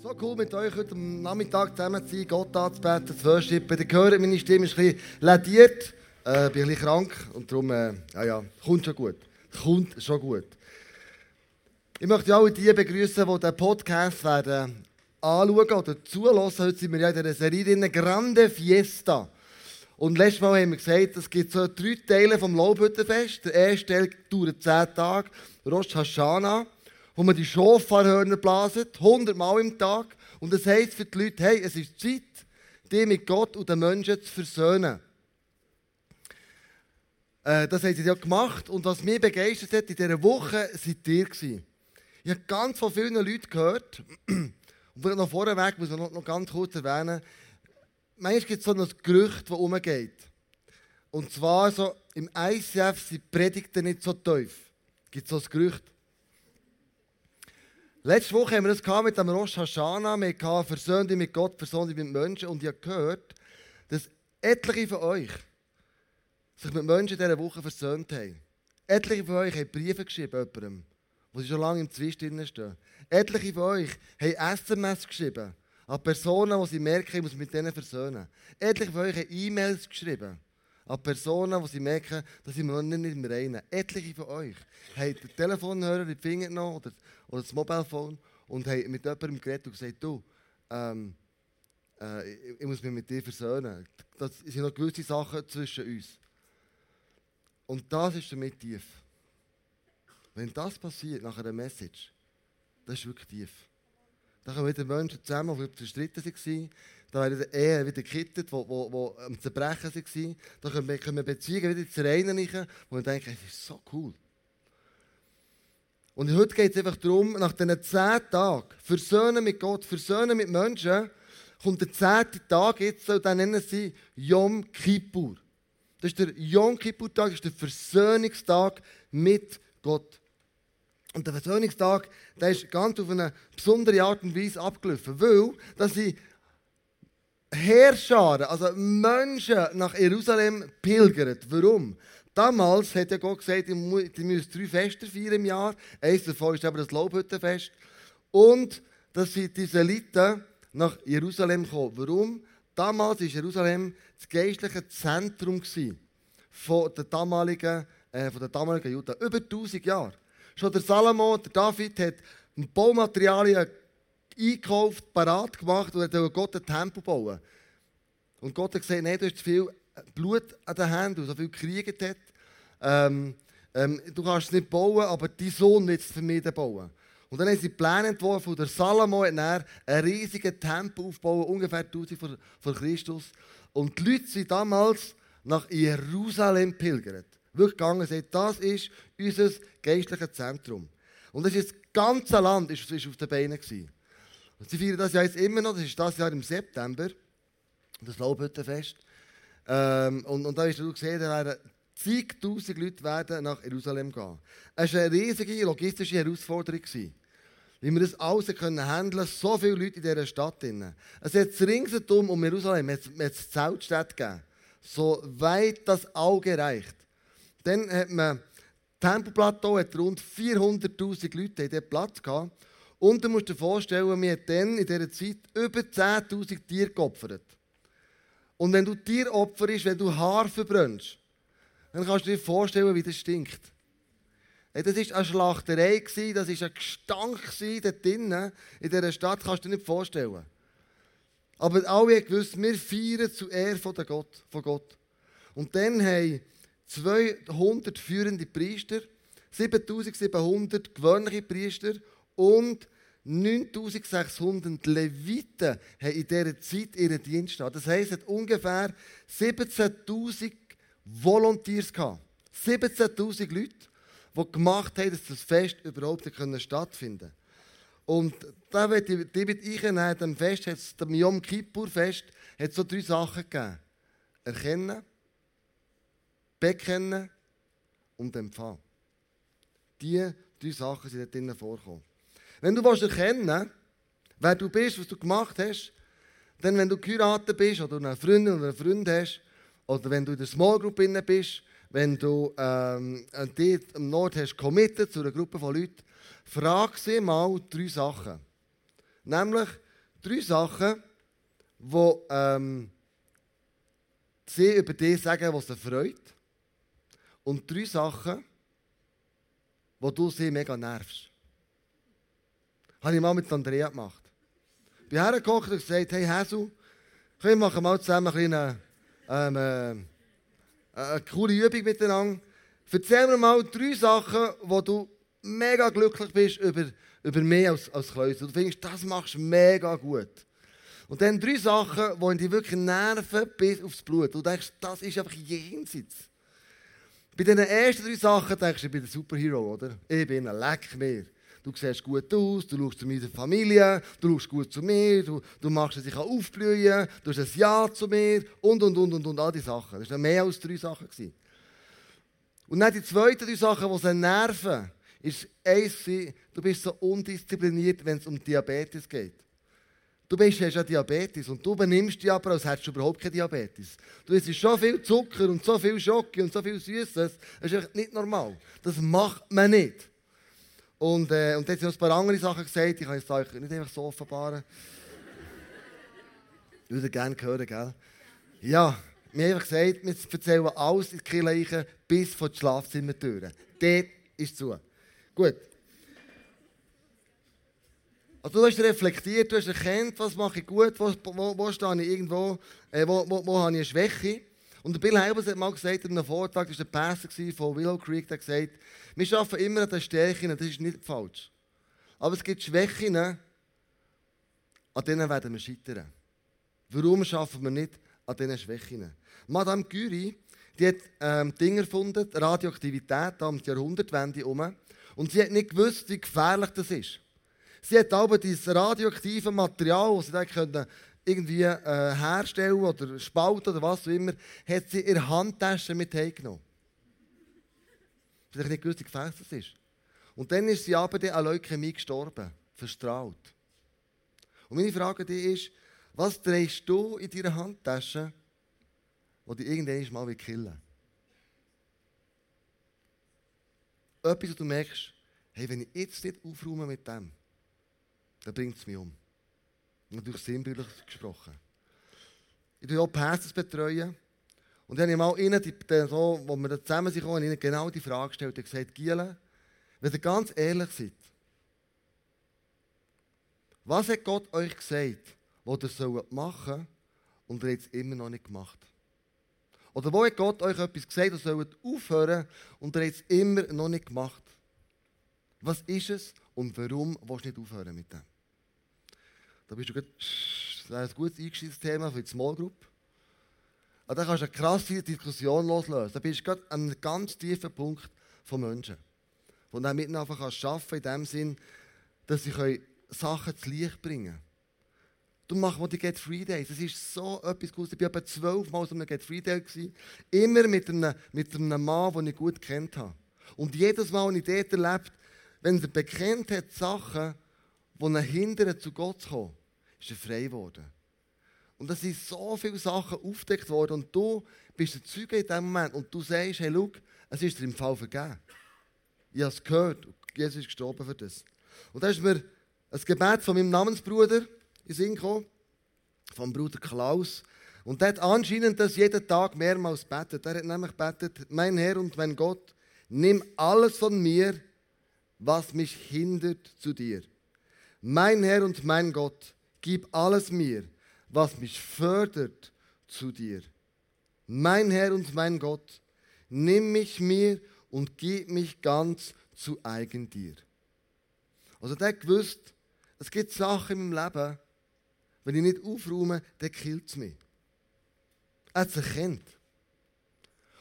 So cool mit euch heute am Nachmittag zusammen zu sein, Gott anzubeten, zu worshipen. Ihr hört, meine Stimme ist ein bisschen lediert, äh, bin ein bisschen krank und darum, äh, ja, ja, kommt schon gut. Kommt schon gut. Ich möchte alle die begrüßen, die den Podcast werden anschauen oder zulassen. Heute sind wir ja in dieser Serie drin, Grande Fiesta. Und letztes Mal haben wir gesagt, es gibt so drei Teile vom Laubhüttenfest. Der erste Teil dauert zehn Tage, Rosh Hashanah wo man die Schofarhörner blasen, 100 Mal im Tag. Und das heisst für die Leute, hey, es ist Zeit, die mit Gott und den Menschen zu versöhnen. Äh, das haben sie ja gemacht. Und was mich begeistert hat in dieser Woche, seid ihr gewesen. Ich habe ganz von vielen Leuten gehört, und noch vorweg muss man noch, noch ganz kurz erwähnen, manchmal gibt es so ein Gerücht, das umgeht. Und zwar so, im ICF sind Predigten nicht so tief. Es gibt so ein Gerücht. Letzte Woche haben wir das mit dem Rosh Hashanah. Wir hatten Versöhnung mit Gott, Versöhnung mit Menschen. Und ich habe gehört, dass etliche von euch sich mit Menschen in dieser Woche versöhnt haben. Etliche von euch haben Briefe geschrieben jemandem, wo sie schon lange im Zwist stehen. Etliche von euch haben SMS geschrieben an Personen, die sie merken, ich muss mit denen versöhnen. Etliche von euch haben E-Mails geschrieben an Personen, die sie merken, dass sie noch nicht im Reinen. Etliche von euch haben den Telefonhörer in die Finger genommen oder, oder das Mobilephone und haben mit jemandem geredet und gesagt, du, ähm, äh, ich, ich, muss mich mit dir versöhnen. Das sind noch gewisse Sachen zwischen uns. Und das ist damit tief. Wenn das passiert nach einer Message, das ist wirklich tief. Da kommen wieder Menschen zusammen, die zerstritten waren. Da werden Ehen wieder gekittet, die, die, am Zerbrechen waren. Da können wir, können Beziehungen wieder zu reinigen, wo wir denken, das ist so cool. Und heute geht es einfach darum, nach diesen zehn Tagen, versöhnen mit Gott, versöhnen mit Menschen, kommt der zehnte Tag jetzt, und dann nennen sie Yom Kippur. Das ist der Yom Kippur-Tag, das ist der Versöhnungstag mit Gott. Und der Versöhnungstag, der ist ganz auf eine besondere Art und Weise abgelaufen, weil dass sie Herrscharen, also Menschen nach Jerusalem pilgern. Warum? Damals hat ja Gott gesagt, ihr müsst drei Feste feiern im Jahr. Eines davon ist aber das Laubhüttenfest. Und dass sie die Israeliten nach Jerusalem kommen. Warum? Damals war Jerusalem das geistliche Zentrum der damaligen, äh, der damaligen Juden. Über 1000 Jahre. Schon der Salomo, der David, hat Baumaterialien eingekauft, parat gemacht und hat Gott ein Tempel bauen. Und Gott hat gesagt, nein, du hast zu viel Blut an den Händen, so viel gekriegt hat. Ähm, ähm, du kannst es nicht bauen, aber dein Sohn wird es für mich bauen. Und dann haben sie Pläne entworfen, der Salomo hat einen riesigen Tempel aufbauen, ungefähr 1000 vor, vor Christus. Und die Leute sind damals nach Jerusalem pilgert. Wirklich gegangen gesagt, das ist unser geistliches Zentrum. Und das ist das ganze Land ist, ist auf den Beinen. Und sie feiern das ja jetzt immer noch, das ist das Jahr im September, das Laubhüttenfest. Ähm, und, und da hast du gesehen, da zigtausend Leute werden nach Jerusalem gehen. Es war eine riesige logistische Herausforderung. Wie wir das alles können handeln so viele Leute in dieser Stadt. Drin. Es hat ringsherum um Jerusalem es hat Zeltstädte gegeben, so weit das Auge reicht. Dann hat man Tempelplateau hat rund 400'000 Leute in diesem Platz gehabt. Und du musst dir vorstellen, wir haben dann in dieser Zeit über 10'000 Tiere geopfert. Und wenn du Tier opferst, wenn du Haar verbrennst, dann kannst du dir vorstellen, wie das stinkt. Das war eine Schlachterei, das war ein Gestank dort drinnen, in dieser Stadt, kannst du dir nicht vorstellen. Aber alle gewusst, wir feiern zu Ehre von Gott, von Gott. Und dann haben 200 führende Priester, 7700 gewöhnliche Priester und 9600 Leviten haben in dieser Zeit ihren Dienst gehabt. Das heisst, es hat ungefähr 17.000 Volunteers gehabt. 17.000 Leute, die gemacht haben, dass das Fest überhaupt stattfinden konnte. Und da wird ich, mit einnehmen, dem Fest, hat's, dem Yom Kippur-Fest, hat so drei Sachen gegeben. Erkennen, bekennen und empfangen. Diese drei Sachen sind dort vorgekommen. Wenn du erkennen wer du bist, was du gemacht hast, dann, wenn du geheiratet bist oder eine Freundin oder einen Freund hast, oder wenn du in der Small Group bist, wenn du ähm, dort am Nord hast committed zu einer Gruppe von Leuten, frag sie mal drei Sachen. Nämlich, drei Sachen, die ähm, sie über dich sagen, was sie freut. Und drei Sachen, wo du sie mega nervst. Habe ich mal mit Andrea gemacht. Ich bin hergekocht und gesagt, hey Häsu, wir machen mal zusammen eine, eine, ähm, äh, eine coole Übung miteinander. Erzähl mir mal drei Sachen, wo du mega glücklich bist über, über mich als, als Klöser. Du findest, das machst du mega gut. Und dann drei Sachen, die dich wirklich nerven bis aufs Blut. Du denkst, das ist einfach jenseits. Bei den ersten drei Sachen denkst du, ich bin der Superhero, oder? Ich bin ein Leck mehr. Du siehst gut aus, du schaust zu meiner Familie, du schaust gut zu mir, du, du machst, dass ich aufblühen du hast ein Ja zu mir und, und, und, und, und, all die Sachen. Das waren mehr als drei Sachen. Gewesen. Und dann die zweiten drei Sachen, die sie nerven, ist eins, du bist so undiszipliniert, wenn es um Diabetes geht. Du bist, hast ja Diabetes und du benimmst dich aber, als hättest du überhaupt keinen Diabetes. Du isst schon viel Zucker und so viel Schocke und so viel Süßes. Das ist einfach nicht normal. Das macht man nicht. Und, äh, und jetzt sind noch ein paar andere Sachen gesagt, ich kann es euch nicht einfach so offenbaren. Ich würde gerne hören, gell? Ja, mir haben einfach gesagt, wir erzählen alles in die Kirche bis vor die Schlafzimmertüren. Dort ist zu. Gut. Also du hast reflektiert, du hast erkannt, was mache ich gut, wo, wo, wo stehe ich irgendwo, äh, wo, wo, wo habe ich eine Schwäche. Und Bill Heibels hat mal gesagt, in einem Vortrag, das war der Pastor von Willow Creek, der gesagt, wir schaffen immer an den Stärken, das ist nicht falsch. Aber es gibt Schwächen, an denen werden wir scheitern. Warum schaffen wir nicht an diesen Schwächen? Madame Curie, die hat ähm, Dinge erfunden, Radioaktivität, da um die Jahrhundertwende herum. Und sie hat nicht gewusst, wie gefährlich das ist. Sie hat aber dieses radioaktive Material, das sie dann können, irgendwie äh, herstellen oder spalten oder was auch immer, hat sie ihre Handtasche mit heimgenommen. Sie nicht gewusst, wie gefährlich das ist. Und dann ist sie aber an Leukämie gestorben, verstrahlt. Und meine Frage an dich ist, was drehst du in deiner Handtasche, wo dich irgendwann mal killen will? Etwas, wo du merkst, hey, wenn ich jetzt nicht aufräume mit dem, dann bringt es mich um. Natürlich sinnbildlich gesprochen. Ich betreue auch Pastors. Betreuen. Und dann habe ich mal ihnen, die, so, wo wir zusammen sind, ihnen genau die Frage gestellt und gesagt, Giele, wenn ihr ganz ehrlich seid, was hat Gott euch gesagt, was ihr sollt machen und ihr habt es immer noch nicht gemacht? Oder wo hat Gott euch etwas gesagt, ihr sollt aufhören und ihr habt es immer noch nicht gemacht? Was ist es und warum willst du nicht aufhören mit dem? Da bist du gut, das wäre ein gutes Einstiegsthema für die Small Group. Aber da kannst du eine krasse Diskussion loslösen. Da bist du gerade an einem ganz tiefen Punkt von Menschen. Wo du miteinander kannst arbeiten in dem Sinn, dass sie Sachen zu Licht bringen können. Machst mal die Get Free Days. Das ist so etwas Gutes. Ich war etwa zwölfmal so einem Get Free Day. Gewesen. Immer mit einem, mit einem Mann, den ich gut kennt habe. Und jedes Mal, wenn ich dort erlebt, wenn er bekennt hat, Sachen, die ihn hindern, zu Gott zu kommen, ist er frei geworden. Und es sind so viele Sachen aufgedeckt worden und du bist der Zeuge in diesem Moment und du sagst, hey, schau, es ist dir im Fall vergeben. Ich habe es gehört und Jesus ist gestorben für das. Und da ist mir ein Gebet von meinem Namensbruder in Sinn gekommen, vom Bruder Klaus. Und der hat anscheinend das jeden Tag mehrmals betet. Er hat nämlich betet, mein Herr und mein Gott, nimm alles von mir, was mich hindert zu dir. Mein Herr und mein Gott, gib alles mir, was mich fördert zu dir. Mein Herr und mein Gott, nimm mich mir und gib mich ganz zu eigen dir. Also der gewusst, es gibt Sachen in meinem Leben, wenn ich nicht aufräume, dann killt es mich. Er hat es erkannt.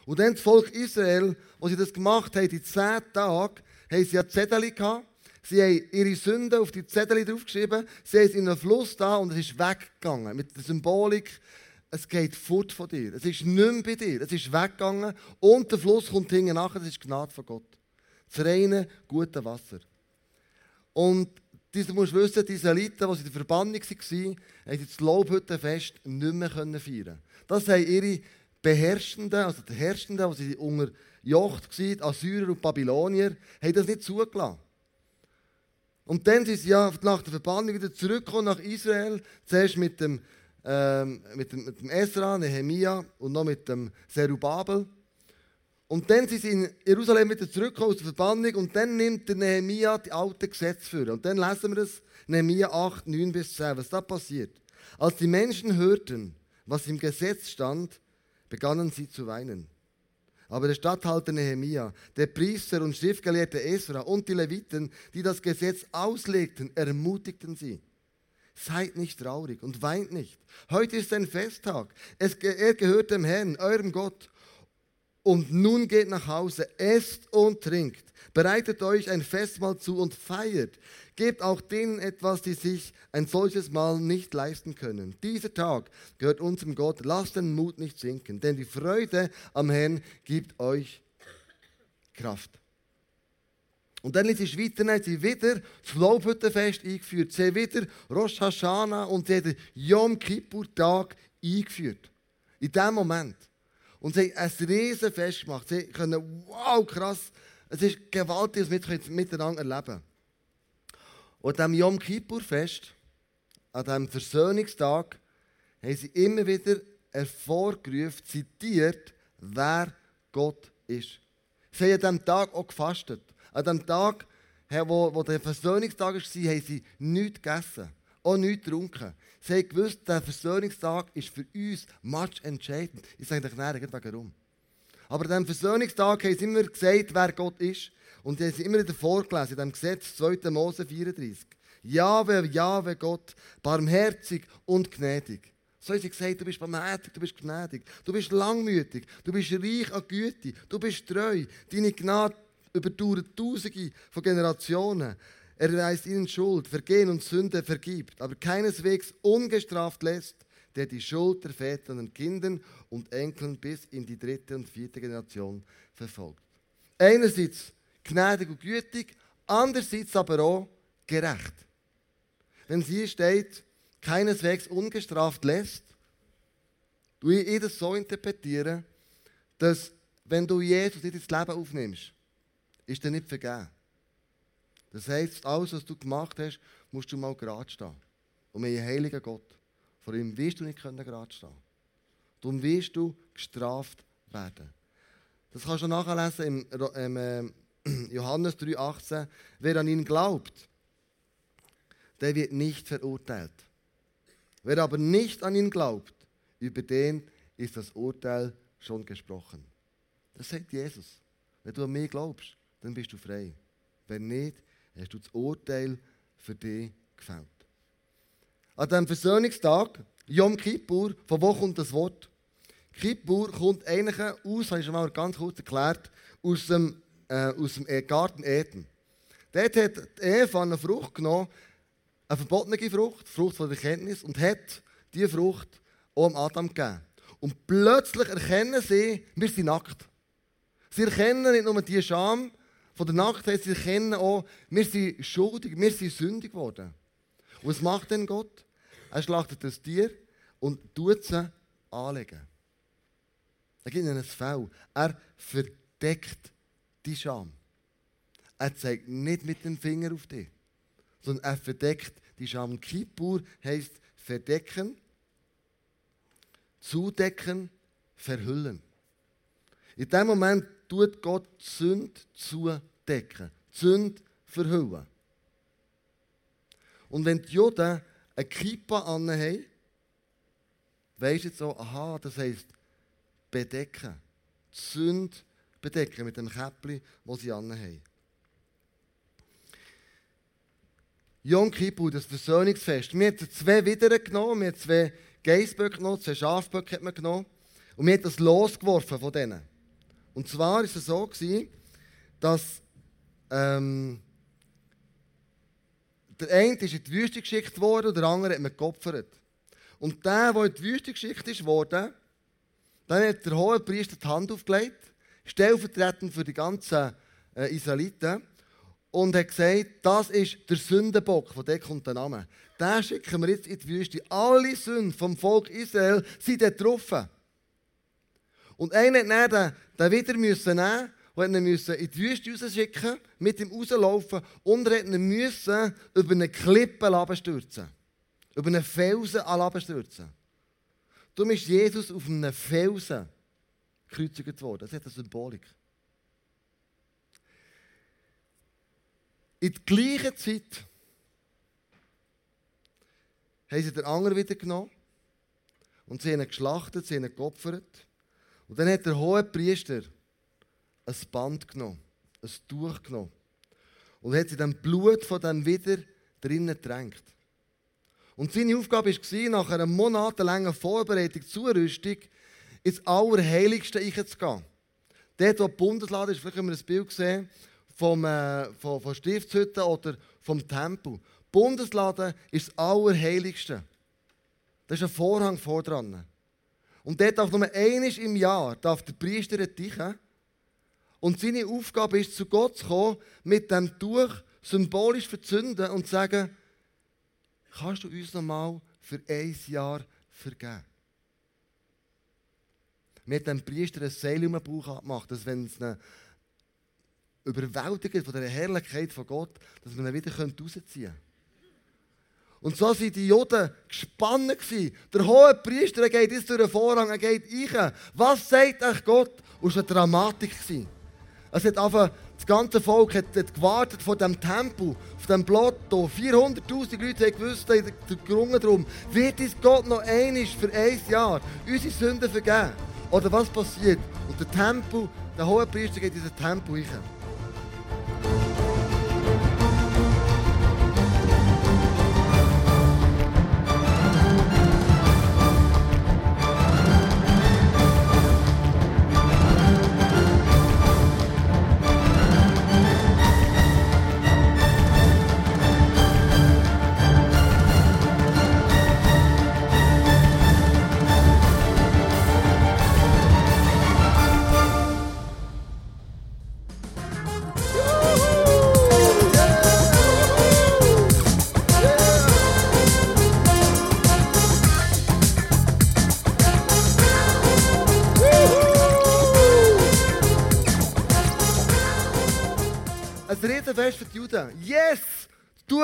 Und dann das Volk Israel, als sie das gemacht haben, die zehn Tage, haben sie ja Zettel gehabt, Sie haben ihre Sünden auf die Zettel draufgeschrieben, sie haben es in einen Fluss da und es ist weggegangen. Mit der Symbolik, es geht fort von dir. Es ist nicht mehr bei dir. Es ist weggegangen und der Fluss kommt hinten nachher. Das ist Gnade von Gott. Das reine, gute Wasser. Und du musst wissen, die Israeliten, die in der Verbannung waren, haben das Lobhüttenfest nicht mehr feiern Das haben ihre Beherrschenden, also die Herrschenden, die unterjocht waren, Assyrer und Babylonier, haben das nicht zugelassen. Und dann sind sie ja nach der Verbannung wieder zurückgekommen nach Israel. Zuerst mit dem, ähm, mit dem, mit dem Esra, Nehemia und noch mit dem Zerubabel. Und dann sind sie in Jerusalem wieder zurückgekommen aus der Verbannung und dann nimmt der Nehemia die alten Gesetze für. Und dann lesen wir das, Nehemia 8, 9 bis 10, was da passiert. Als die Menschen hörten, was im Gesetz stand, begannen sie zu weinen. Aber der Statthalter Nehemia, der Priester und Schriftgelehrte Esra und die Leviten, die das Gesetz auslegten, ermutigten sie. Seid nicht traurig und weint nicht. Heute ist ein Festtag. Es, er gehört dem Herrn, eurem Gott. Und nun geht nach Hause, esst und trinkt. Bereitet euch ein Festmahl zu und feiert. Gebt auch denen etwas, die sich ein solches Mal nicht leisten können. Dieser Tag gehört unserem Gott. Lasst den Mut nicht sinken, denn die Freude am Herrn gibt euch Kraft. Und dann ist die Schweiz dann sie wieder das Lobhüttenfest eingeführt. Sie haben wieder Rosh Hashanah und sie haben den Yom Kippur-Tag eingeführt. In dem Moment. Und sie haben ein Riesenfest gemacht. Sie können, wow, krass, es ist gewaltig, was wir miteinander erleben Und am Yom Kippur-Fest, an diesem Versöhnungstag, haben sie immer wieder hervorgerufen, zitiert, wer Gott ist. Sie haben an diesem Tag auch gefastet. An dem Tag, wo, wo der Versöhnungstag war, haben sie nichts gegessen, auch nichts getrunken. Sie haben gewusst, der Versöhnungstag ist für uns much entscheidend. Ich sage euch nachher, warum. Aber an diesem Versöhnungstag haben sie immer gesagt, wer Gott ist. Und sie haben immer wieder vorgelesen, in dem Gesetz 2. Mose 34. Jahwe, Jahwe Gott, barmherzig und gnädig. So haben sie gesagt, du bist barmherzig, du bist gnädig, du bist langmütig, du bist reich an Güte, du bist treu. Deine Gnade überdauert Tausende von Generationen. Er weist ihnen Schuld, Vergehen und Sünde vergibt, aber keineswegs ungestraft lässt der die Schuld der Väter den Kindern und Enkeln bis in die dritte und vierte Generation verfolgt. Einerseits gnädig und gütig, andererseits aber auch gerecht. Wenn es hier steht, keineswegs ungestraft lässt, tue ich das so interpretieren, dass wenn du Jesus in dein Leben aufnimmst, ist dir nicht vergeben. Das heisst, alles, was du gemacht hast, musst du mal gerade stehen. Und einen heiligen Gott. Vor ihm wirst du nicht können gerade stehen. Darum wirst du gestraft werden. Das kannst du nachlesen im, im äh, Johannes 3,18. Wer an ihn glaubt, der wird nicht verurteilt. Wer aber nicht an ihn glaubt, über den ist das Urteil schon gesprochen. Das sagt Jesus. Wenn du an mich glaubst, dann bist du frei. Wenn nicht, hast du das Urteil für dich gefällt. An diesem Versöhnungstag, Yom Kippur, von wo kommt das Wort? Kippur kommt eigentlich aus, habe ich schon mal ganz kurz erklärt, aus dem, äh, aus dem e- Garten Eden. Dort hat Eva eine Frucht genommen, eine verbotene Frucht, Frucht von der Erkenntnis, und hat diese Frucht auch Adam gegeben. Und plötzlich erkennen sie, wir sind nackt. Sie erkennen nicht nur die Scham von der Nacktheit, sie erkennen auch, wir sind schuldig, wir sind sündig geworden. Und was macht denn Gott? Er schlachtet das Tier und tut sie anlegen. Er gibt ihnen ein Fell. Er verdeckt die Scham. Er zeigt nicht mit dem Finger auf dich, sondern er verdeckt die Scham. Kippur heisst verdecken, zudecken, verhüllen. In dem Moment tut Gott die Sünde zudecken, die Sünde verhüllen. Und wenn die Juden eine Kippa anhaben, weisst du jetzt so, aha, das heisst bedecken. Die Sünde bedecken mit dem Käppli, das sie anhaben. Yom Kippur, das Versöhnungsfest. Wir haben zwei Widder genommen, wir haben zwei Geissböcke genommen, zwei Schafböcke genommen. Und wir haben das losgeworfen von denen. Und zwar war es so, dass ähm, der eine ist in die Wüste geschickt worden und der andere hat man geopfert. Und der, der in die Wüste geschickt ist worden, dann hat der hohe Priester die Hand aufgelegt, stellvertretend für die ganzen äh, Israeliten, und hat gesagt, das ist der Sündenbock, von dem kommt der Name. Den schicken wir jetzt in die Wüste. Alle Sünden vom Volk Israel sind dort getroffen. Und einer hat dann den, den wieder müssen nehmen und müssen in die Wüste rausschicken, mit ihm rauslaufen und er müssen über eine Klippe stürzen. Über einen Felsen stürzen. Darum ist Jesus auf einem Felsen gekreuzigt worden. Das hat eine Symbolik. In der gleichen Zeit haben sie den anderen wieder genommen und sie haben ihn geschlachtet, sie haben ihn geopfert. Und dann hat der hohe Priester ein Band genommen, ein Tuch genommen und hat sie dem Blut von dem wieder drinnen getränkt. Und seine Aufgabe war, nach einer monatelangen Vorbereitung, Zurüstung, ins Allerheiligste einzugehen. Dort, wo die Bundeslade ist, vielleicht haben wir ein Bild gesehen, vom, äh, von, von Stiftshütte oder vom Tempel. Die Bundeslade ist das Allerheiligste. Da ist ein Vorhang vor dran. Und dort darf nur einmal im Jahr darf der Priester reichen. Und seine Aufgabe ist, zu Gott zu kommen, mit dem Tuch symbolisch verzünden und zu sagen, kannst du uns nochmal für ein Jahr vergeben? Mir hat dem Priester ein Seil um den Bauch gemacht, dass wenn es eine überwältigt von der Herrlichkeit von Gott, dass man ihn wieder rausziehen könnte. Und so waren die Juden gespannt. Der hohe Priester er geht jetzt durch den Vorhang, er geht rein. Was sagt euch Gott? Und es war eine Dramatik. Es hat einfach, das ganze Volk hat, hat gewartet vor dem Tempel, auf dem Blotto. 400'000 Leute haben gewusst, haben gerungen darum, wird uns Gott noch einig für ein Jahr unsere Sünden vergeben? Oder was passiert? Und der Tempel, der hohe Priester geht in den Tempel rein.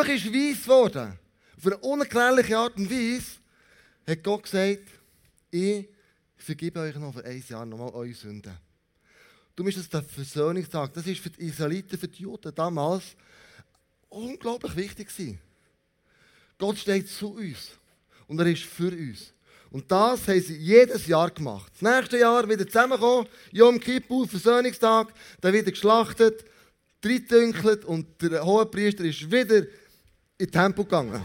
Tuch ist weiß geworden. Auf eine unerklärliche Art und Weise hat Gott gesagt, ich vergebe euch noch für ein Jahr nochmal eure Sünden. Du bist das der Versöhnungstag. Das ist für die Israeliten, für die Juden damals unglaublich wichtig gewesen. Gott steht zu uns und er ist für uns. Und das haben sie jedes Jahr gemacht. Das nächste Jahr wieder zusammenkommen, Yom Kippur, Versöhnungstag, dann wieder geschlachtet, reindünkelt und der hohe Priester ist wieder i tempogangen.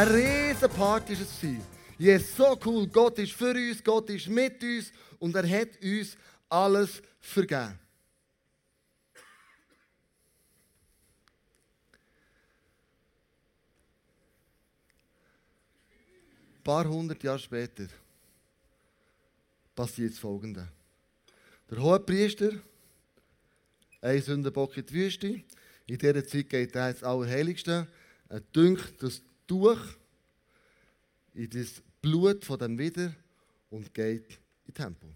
Eine riesige Party war es. Yes, so cool. Gott ist für uns, Gott ist mit uns und er hat uns alles vergeben. Ein paar hundert Jahre später passiert das Folgende. Der hohe Priester, ein Sündenbock in die Wüste, in dieser Zeit geht er ins Allerheiligste, er dünkt das Tuch in das Blut von dem wieder und geht in den Tempel.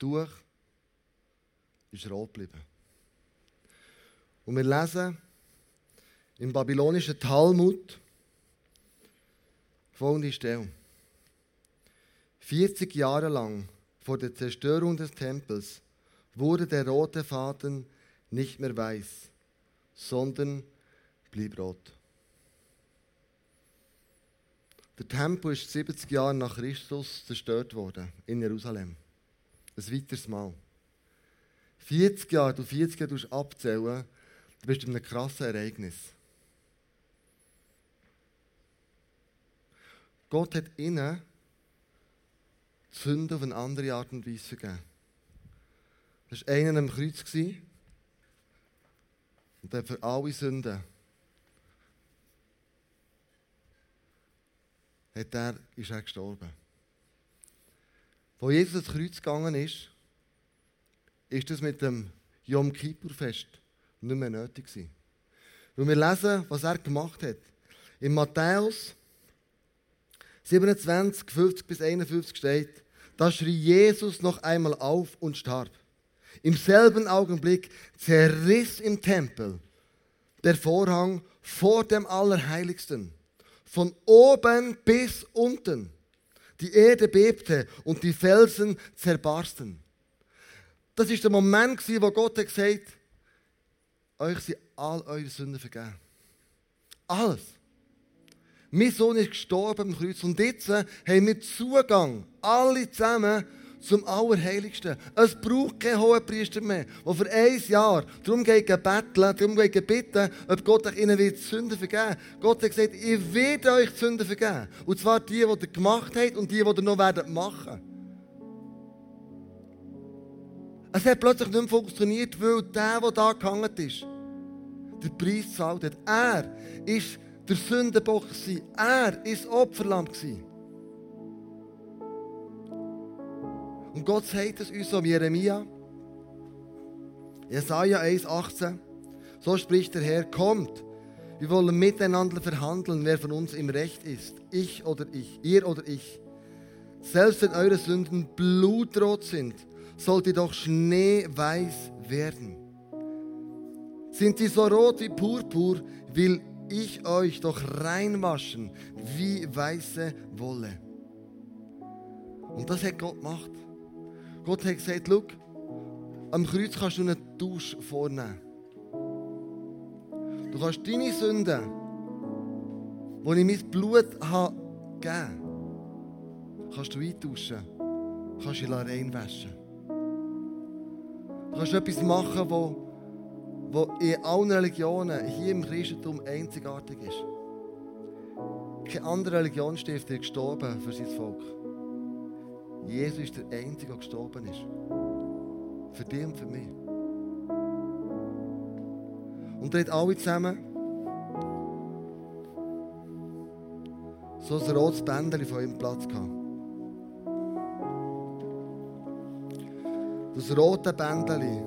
Tuch ist rot geblieben. Und wir lesen im babylonischen Talmud folgende Stelle. 40 Jahre lang vor der Zerstörung des Tempels wurde der rote Faden nicht mehr weiß, sondern blieb rot. Der Tempel ist 70 Jahre nach Christus zerstört worden in Jerusalem. Ein weiteres Mal. 40 Jahre, du 40 Jahre abzählen, du bist in einem krassen Ereignis. Gott hat ihnen die Sünde auf eine andere Art und Weise gegeben. Das war einer am Kreuz. Und der für alle Sünden hat er, ist er gestorben. Wo Jesus ins Kreuz gegangen ist, ist das mit dem Yom Kippur-Fest nicht mehr nötig gewesen. Weil wir lesen, was er gemacht hat. In Matthäus 27, 50 bis 51 steht, da schrie Jesus noch einmal auf und starb. Im selben Augenblick zerriss im Tempel der Vorhang vor dem Allerheiligsten. Von oben bis unten. Die Erde bebte und die Felsen zerbarsten. Das ist der Moment, wo Gott hat gesagt euch sind all eure Sünden vergeben. Alles. Mein Sohn ist gestorben am Kreuz und jetzt haben wir Zugang, alle zusammen, zum Allerheiligsten. Es braucht keinen Hohenpriester mehr, der für ein Jahr darum geht betteln, darum geht bitten, ob Gott euch ihnen wird Sünden vergeben Gott hat gesagt, ich werde euch Sünden vergeben. Und zwar die, die ihr gemacht habt und die, die ihr noch werden machen. Es hat plötzlich nicht mehr funktioniert, weil der, der da gehangen ist, der Preis gezahlt hat. Er ist der Sündenbock. Er war das Opferlamm. Und Gott sagt es uns wie Jeremia. Jesaja 1,18. So spricht der Herr: Kommt, wir wollen miteinander verhandeln, wer von uns im Recht ist. Ich oder ich, ihr oder ich. Selbst wenn eure Sünden blutrot sind, sollt ihr doch schneeweiß werden. Sind sie so rot wie Purpur, will ich euch doch reinwaschen wie weiße Wolle. Und das hat Gott gemacht. Gott hat gesagt, schau, am Kreuz kannst du einen Tausch vornehmen. Du kannst deine Sünden, die ich mein Blut habe gegeben kannst du eintauschen. Kannst du reinwaschen. Du kannst etwas machen, wo, wo in allen Religionen, hier im Christentum, einzigartig ist. Keine andere Religionsstifter ist gestorben für sein Volk. Jesus ist der Einzige, der gestorben ist. Für dich und für mich. Und hat alle zusammen so ein rotes Bändchen von ihm Platz gehabt. Das rote Bändchen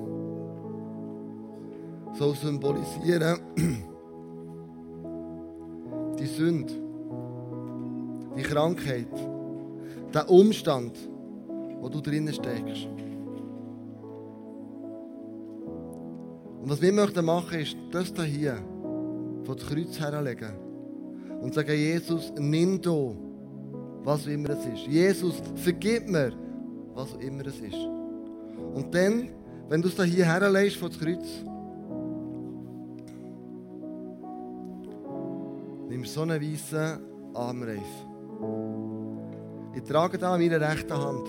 soll symbolisieren die Sünde, die Krankheit, der Umstand, wo du drinnen steckst. Und was wir möchten machen, ist das hier vor das Kreuz herlegen und sagen, Jesus, nimm du, was immer es ist. Jesus, vergib mir, was immer es ist. Und dann, wenn du es hier herlegst vor das Kreuz, nimmst du so einen weißen Armreif. Ich trage da an meiner rechten Hand.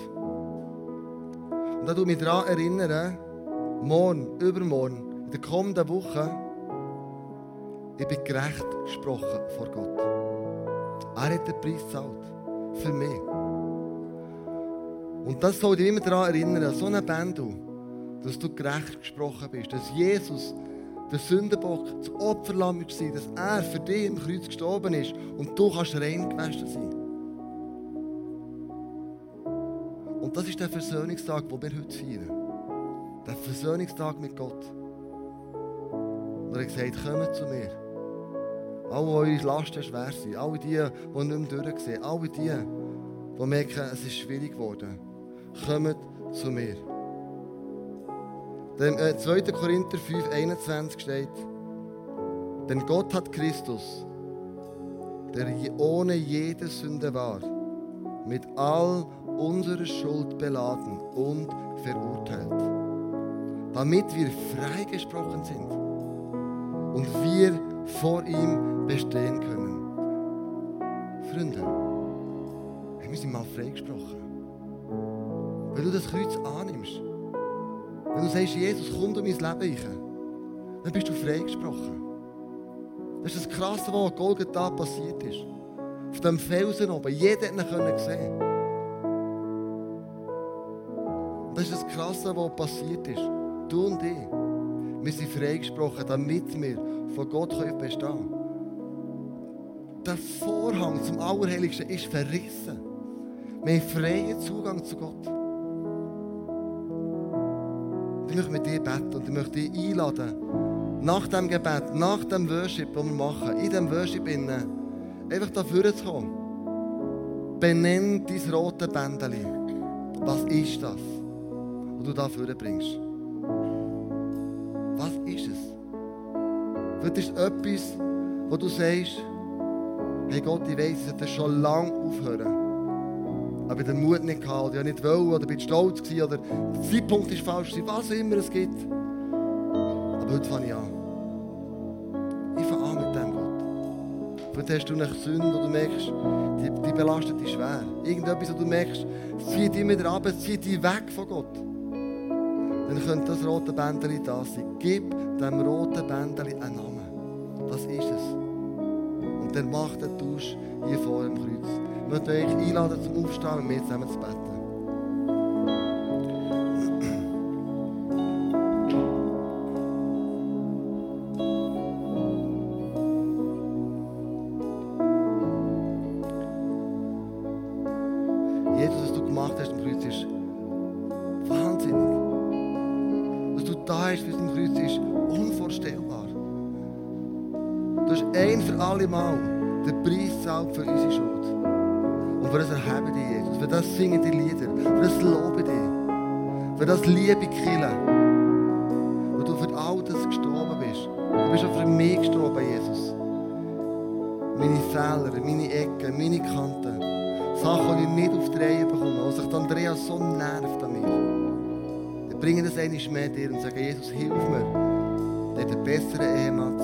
Und da tut mich daran erinnern, morgen, übermorgen, in der kommenden Woche, ich bin gerecht gesprochen vor Gott. Er hat den Preis gezahlt. Für mich. Und das soll dich immer daran erinnern, so ein Bändel, dass du gerecht gesprochen bist, dass Jesus der Sündenbock, das Opferlamm war, dass er für dich im Kreuz gestorben ist und du kannst rein gewaschen sein. Und das ist der Versöhnungstag, den wir heute feiern. Der Versöhnungstag mit Gott. Und er hat gesagt, kommt zu mir. Alle, eure Lasten schwer sind, alle die, die nicht mehr durchsehen, alle die, die merken, es ist schwierig geworden, kommt zu mir. Denn, äh, 2. Korinther 5, 21 steht, denn Gott hat Christus, der ohne jede Sünde war, mit all unserer Schuld beladen und verurteilt, damit wir freigesprochen sind und wir vor ihm bestehen können. Freunde, wir sind mal freigesprochen. Wenn du das Kreuz annimmst, wenn du sagst, Jesus, komm in mein Leben rein, dann bist du freigesprochen. Das ist das Krasse, was an Golgatha passiert ist. Auf dem Felsen oben. Jeder konnte ihn sehen. Das ist das Krasse, was passiert ist. Du und ich. Wir sind freigesprochen, damit wir von Gott bestehen können. Der Vorhang zum Allerheiligsten ist verrissen. Wir haben freien Zugang zu Gott. Ich möchte mit dir beten und ich möchte dich einladen, nach dem Gebet, nach dem Worship, das wir machen, in diesem Worship innen, einfach dafür zu kommen. Benenn dein rote Bändeli. Was ist das, was du dafür bringst? Was ist es? Vielleicht ist es etwas, wo du sagst, hey Gott, ich weiss, ich sollte schon lange aufhören. Aber ich den Mut nicht gehabt, oder ich nicht wollen, oder bin stolz gewesen, oder der Zeitpunkt ist falsch gewesen, was immer es gibt. Aber heute fange ich an. Ich fange an mit dem Gott. Vielleicht hast du eine Sünde, wo du merkst, die, die belastet dich schwer. Irgendetwas, wo du merkst, es zieht dich wieder ab, es zieht dich weg von Gott. Dann könnte das rote Bändchen da sein. Gib dem roten Bändchen einen Namen. Das ist es. Und dann macht den Tausch hier vor dem Kreuz. Ich möchte euch einladen zum Aufstehen und mir zusammen zu beten. Erheben dich, Jesus. Für das singen die Lieder. Für das lobe dich. Für das liebe Kille. Wo du für all das gestorben bist. Du bist auch für mich gestorben, Jesus. Meine Fehler, meine Ecken, meine Kanten. Sachen, die ich nicht auf die Reihe bekomme. Was sich Andreas so nervt an mir. Ich bringe das einmal mehr dir und sage, Jesus, hilf mir, dort ein besserer Ehemann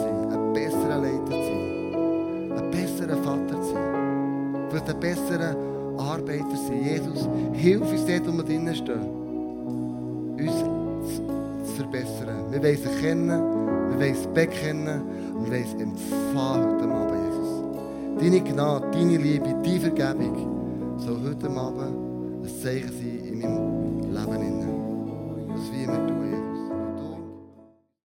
dort, wo wir stehen, uns zu, verbessern. Wir wollen es kennen, wir wollen es bekennen und wir wollen es empfangen heute Abend, Jesus. Deine Gnade, deine Liebe, deine Vergebung soll heute Abend ein Zeichen sein in meinem.